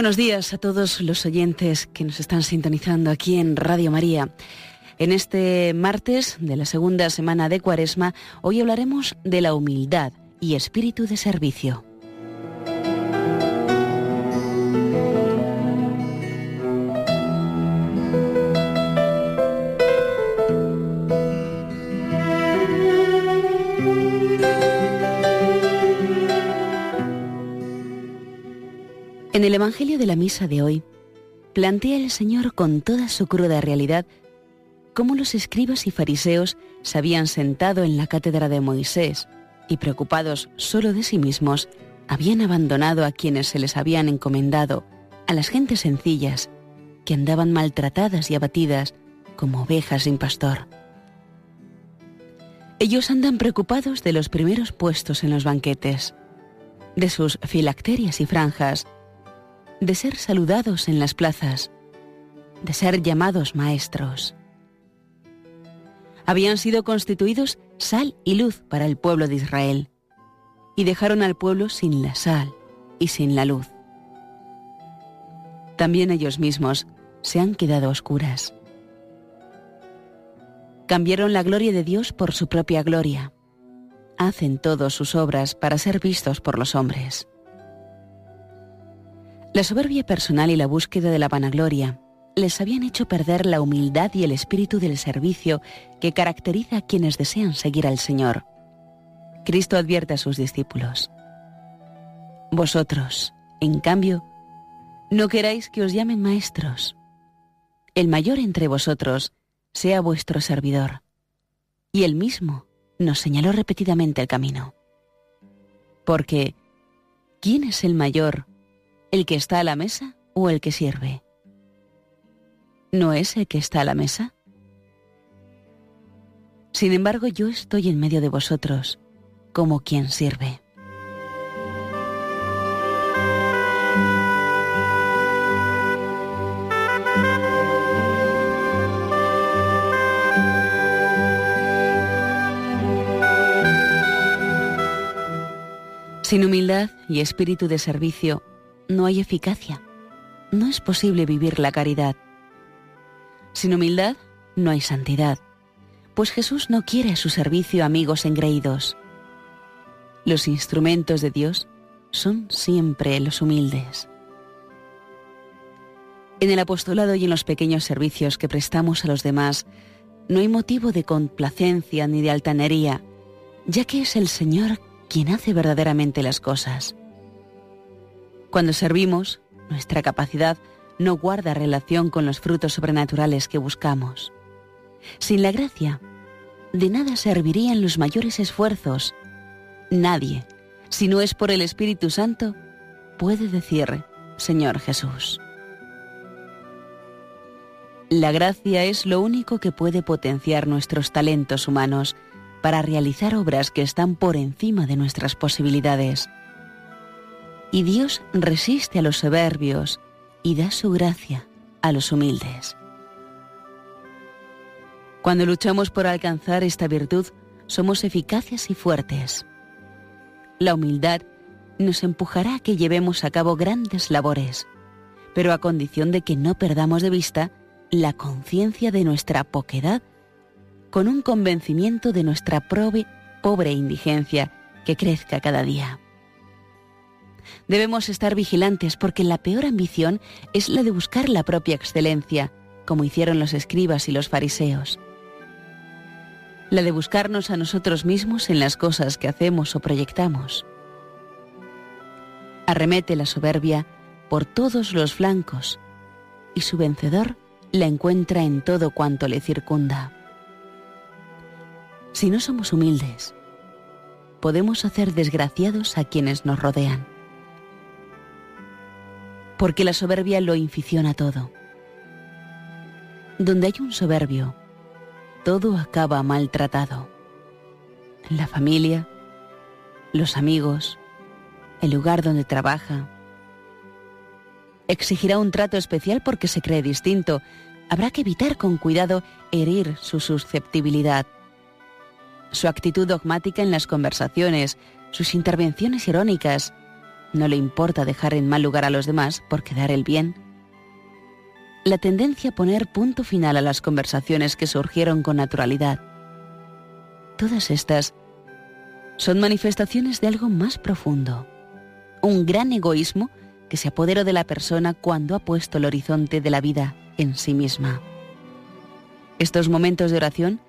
Buenos días a todos los oyentes que nos están sintonizando aquí en Radio María. En este martes de la segunda semana de Cuaresma, hoy hablaremos de la humildad y espíritu de servicio. En el Evangelio de la Misa de hoy, plantea el Señor con toda su cruda realidad cómo los escribas y fariseos se habían sentado en la cátedra de Moisés y preocupados solo de sí mismos, habían abandonado a quienes se les habían encomendado, a las gentes sencillas, que andaban maltratadas y abatidas como ovejas sin pastor. Ellos andan preocupados de los primeros puestos en los banquetes, de sus filacterias y franjas, de ser saludados en las plazas, de ser llamados maestros. Habían sido constituidos sal y luz para el pueblo de Israel, y dejaron al pueblo sin la sal y sin la luz. También ellos mismos se han quedado oscuras. Cambiaron la gloria de Dios por su propia gloria. Hacen todas sus obras para ser vistos por los hombres. La soberbia personal y la búsqueda de la vanagloria les habían hecho perder la humildad y el espíritu del servicio que caracteriza a quienes desean seguir al Señor. Cristo advierte a sus discípulos. Vosotros, en cambio, no queráis que os llamen maestros. El mayor entre vosotros sea vuestro servidor. Y él mismo nos señaló repetidamente el camino. Porque, ¿quién es el mayor ¿El que está a la mesa o el que sirve? ¿No es el que está a la mesa? Sin embargo, yo estoy en medio de vosotros como quien sirve. Sin humildad y espíritu de servicio, no hay eficacia. No es posible vivir la caridad. Sin humildad no hay santidad, pues Jesús no quiere a su servicio amigos engreídos. Los instrumentos de Dios son siempre los humildes. En el apostolado y en los pequeños servicios que prestamos a los demás, no hay motivo de complacencia ni de altanería, ya que es el Señor quien hace verdaderamente las cosas. Cuando servimos, nuestra capacidad no guarda relación con los frutos sobrenaturales que buscamos. Sin la gracia, de nada servirían los mayores esfuerzos. Nadie, si no es por el Espíritu Santo, puede decir, Señor Jesús. La gracia es lo único que puede potenciar nuestros talentos humanos para realizar obras que están por encima de nuestras posibilidades y Dios resiste a los soberbios y da su gracia a los humildes. Cuando luchamos por alcanzar esta virtud, somos eficaces y fuertes. La humildad nos empujará a que llevemos a cabo grandes labores, pero a condición de que no perdamos de vista la conciencia de nuestra poquedad con un convencimiento de nuestra pobre indigencia que crezca cada día. Debemos estar vigilantes porque la peor ambición es la de buscar la propia excelencia, como hicieron los escribas y los fariseos. La de buscarnos a nosotros mismos en las cosas que hacemos o proyectamos. Arremete la soberbia por todos los flancos y su vencedor la encuentra en todo cuanto le circunda. Si no somos humildes, podemos hacer desgraciados a quienes nos rodean porque la soberbia lo inficiona todo. Donde hay un soberbio, todo acaba maltratado. La familia, los amigos, el lugar donde trabaja. Exigirá un trato especial porque se cree distinto. Habrá que evitar con cuidado herir su susceptibilidad. Su actitud dogmática en las conversaciones, sus intervenciones irónicas, no le importa dejar en mal lugar a los demás por quedar el bien. La tendencia a poner punto final a las conversaciones que surgieron con naturalidad. Todas estas son manifestaciones de algo más profundo, un gran egoísmo que se apoderó de la persona cuando ha puesto el horizonte de la vida en sí misma. Estos momentos de oración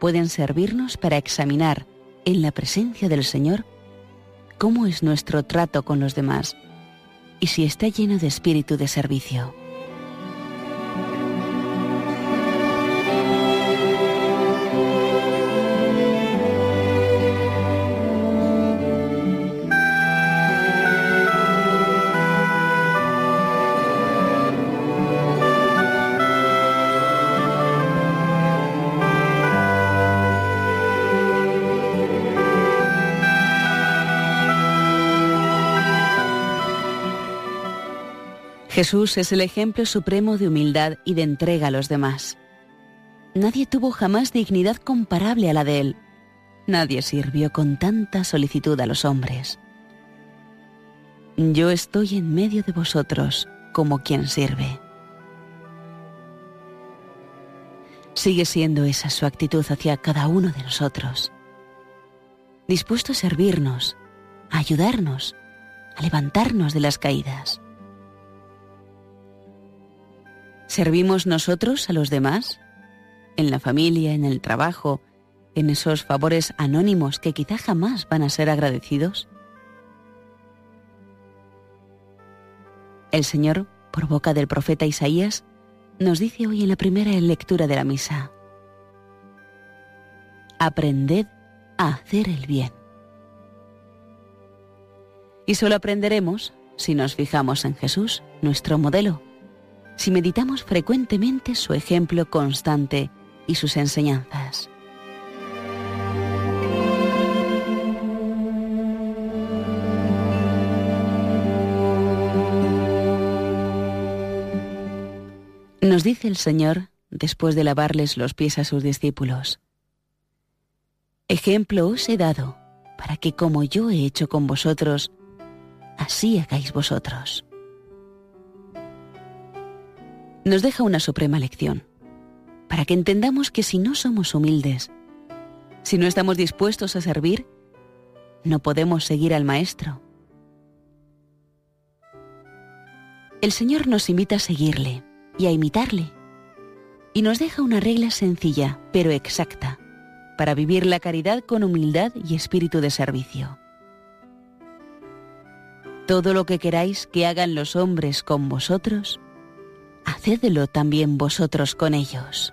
pueden servirnos para examinar en la presencia del Señor cómo es nuestro trato con los demás y si está lleno de espíritu de servicio. Jesús es el ejemplo supremo de humildad y de entrega a los demás. Nadie tuvo jamás dignidad comparable a la de él. Nadie sirvió con tanta solicitud a los hombres. Yo estoy en medio de vosotros como quien sirve. Sigue siendo esa su actitud hacia cada uno de nosotros. Dispuesto a servirnos, a ayudarnos, a levantarnos de las caídas. ¿Servimos nosotros a los demás? En la familia, en el trabajo, en esos favores anónimos que quizá jamás van a ser agradecidos? El Señor, por boca del profeta Isaías, nos dice hoy en la primera lectura de la misa, Aprended a hacer el bien. Y solo aprenderemos si nos fijamos en Jesús, nuestro modelo si meditamos frecuentemente su ejemplo constante y sus enseñanzas. Nos dice el Señor, después de lavarles los pies a sus discípulos, Ejemplo os he dado, para que como yo he hecho con vosotros, así hagáis vosotros nos deja una suprema lección, para que entendamos que si no somos humildes, si no estamos dispuestos a servir, no podemos seguir al Maestro. El Señor nos invita a seguirle y a imitarle, y nos deja una regla sencilla, pero exacta, para vivir la caridad con humildad y espíritu de servicio. Todo lo que queráis que hagan los hombres con vosotros, hacedlo también vosotros con ellos.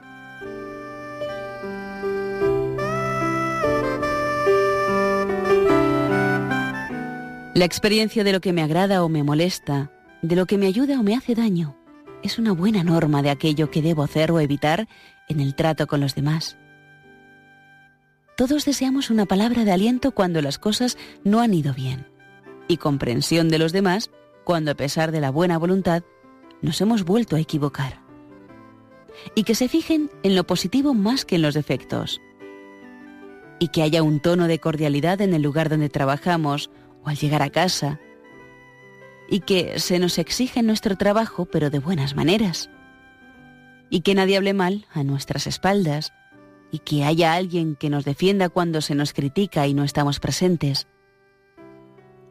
La experiencia de lo que me agrada o me molesta, de lo que me ayuda o me hace daño, es una buena norma de aquello que debo hacer o evitar en el trato con los demás. Todos deseamos una palabra de aliento cuando las cosas no han ido bien y comprensión de los demás cuando a pesar de la buena voluntad nos hemos vuelto a equivocar. Y que se fijen en lo positivo más que en los defectos. Y que haya un tono de cordialidad en el lugar donde trabajamos o al llegar a casa. Y que se nos exige nuestro trabajo, pero de buenas maneras. Y que nadie hable mal a nuestras espaldas. Y que haya alguien que nos defienda cuando se nos critica y no estamos presentes.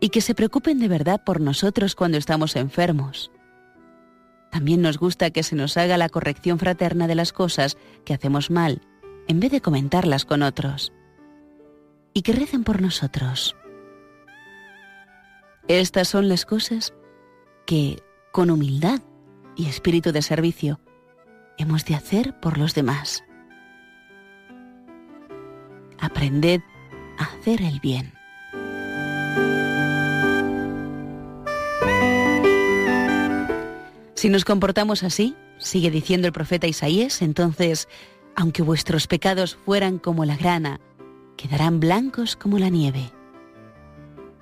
Y que se preocupen de verdad por nosotros cuando estamos enfermos también nos gusta que se nos haga la corrección fraterna de las cosas que hacemos mal, en vez de comentarlas con otros. Y que recen por nosotros. Estas son las cosas que, con humildad y espíritu de servicio, hemos de hacer por los demás. Aprended a hacer el bien. Si nos comportamos así, sigue diciendo el profeta Isaías, entonces, aunque vuestros pecados fueran como la grana, quedarán blancos como la nieve.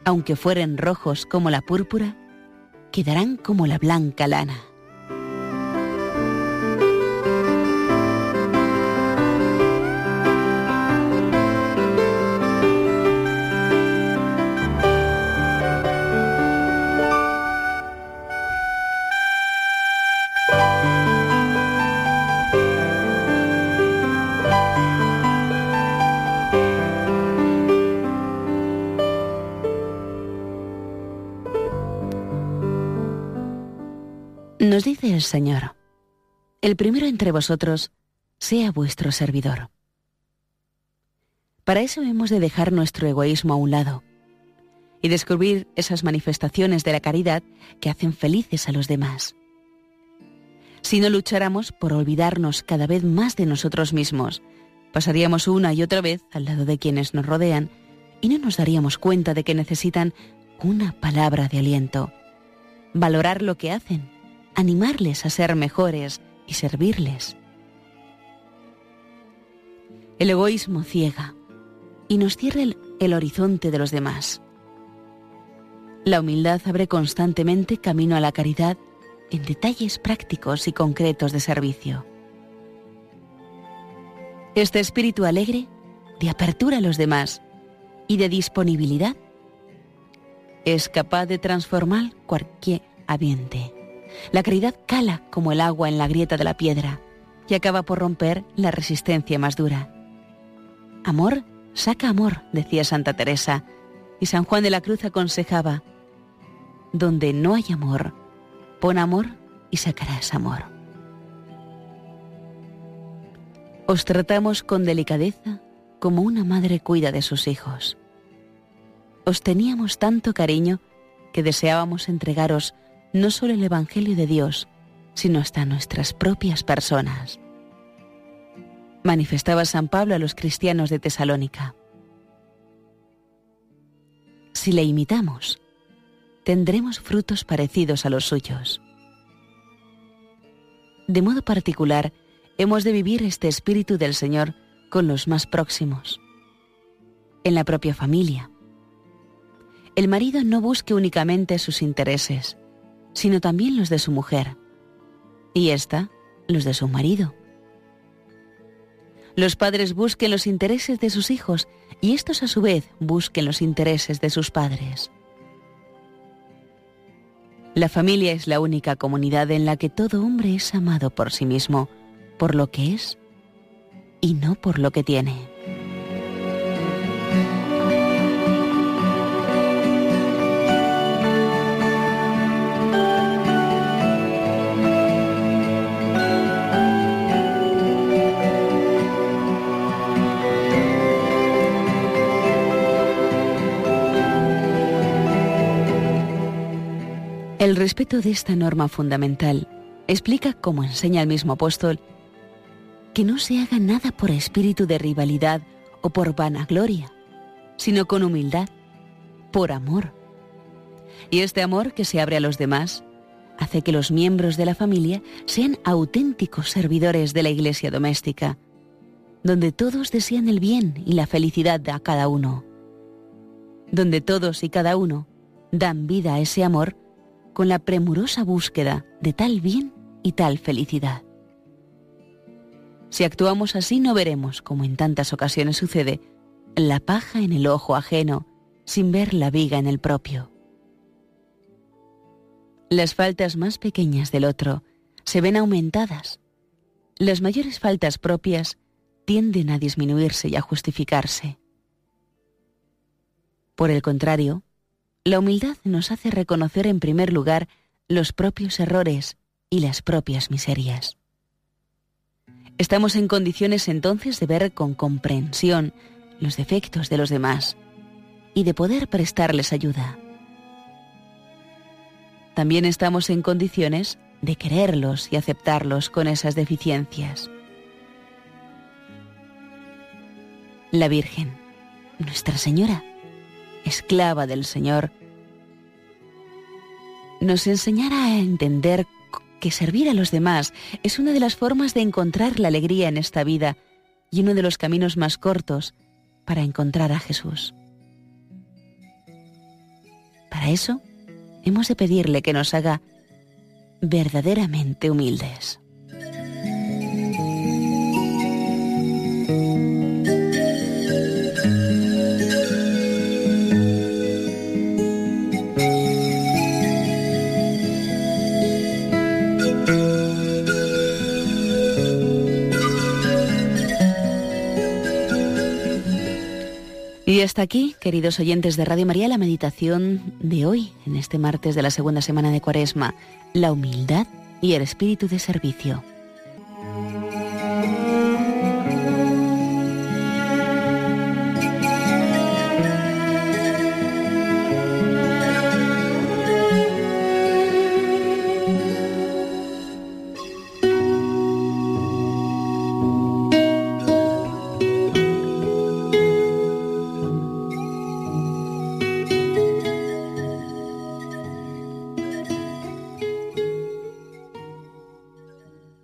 Aunque fueren rojos como la púrpura, quedarán como la blanca lana. Dice el Señor, el primero entre vosotros sea vuestro servidor. Para eso hemos de dejar nuestro egoísmo a un lado y descubrir esas manifestaciones de la caridad que hacen felices a los demás. Si no lucháramos por olvidarnos cada vez más de nosotros mismos, pasaríamos una y otra vez al lado de quienes nos rodean y no nos daríamos cuenta de que necesitan una palabra de aliento, valorar lo que hacen, animarles a ser mejores y servirles. El egoísmo ciega y nos cierra el, horizonte de los demás. La humildad abre constantemente camino a la caridad en detalles prácticos y concretos de servicio. Este espíritu alegre, de apertura a los demás y de disponibilidad, es capaz de transformar cualquier ambiente. La caridad cala como el agua en la grieta de la piedra y acaba por romper la resistencia más dura. Amor saca amor, decía Santa Teresa, y San Juan de la Cruz aconsejaba, donde no hay amor, Pon amor y sacarás amor. Os tratamos con delicadeza como una madre cuida de sus hijos. Os teníamos tanto cariño que deseábamos entregaros no solo el Evangelio de Dios, sino hasta nuestras propias personas. Manifestaba San Pablo a los cristianos de Tesalónica. Si le imitamos, tendremos frutos parecidos a los suyos. De modo particular, hemos de vivir este espíritu del Señor con los más próximos, en la propia familia. El marido no busque únicamente sus intereses, sino también los de su mujer, y ésta los de su marido. Los padres busquen los intereses de sus hijos y estos a su vez busquen los intereses de sus padres. La familia es la única comunidad en la que todo hombre es amado por sí mismo, por lo que es y no por lo que tiene. Respeto de esta norma fundamental explica, como enseña el mismo apóstol, que no se haga nada por espíritu de rivalidad o por vanagloria, sino con humildad, por amor. Y este amor que se abre a los demás hace que los miembros de la familia sean auténticos servidores de la iglesia doméstica, donde todos desean el bien y la felicidad a cada uno, donde todos y cada uno dan vida a ese amor con la premurosa búsqueda de tal bien y tal felicidad. Si actuamos así no veremos, como en tantas ocasiones sucede, la paja en el ojo ajeno sin ver la viga en el propio. Las faltas más pequeñas del otro se ven aumentadas. Las mayores faltas propias tienden a disminuirse y a justificarse. Por el contrario, la humildad nos hace reconocer en primer lugar los propios errores y las propias miserias. Estamos en condiciones entonces de ver con comprensión los defectos de los demás y de poder prestarles ayuda. También estamos en condiciones de quererlos y aceptarlos con esas deficiencias. La Virgen, Nuestra Señora, esclava del Señor, nos enseñará a entender que servir a los demás es una de las formas de encontrar la alegría en esta vida y uno de los caminos más cortos para encontrar a Jesús. Para eso, hemos de pedirle que nos haga verdaderamente humildes. Y hasta aquí, queridos oyentes de Radio María, la meditación de hoy, en este martes de la segunda semana de Cuaresma, la humildad y el espíritu de servicio.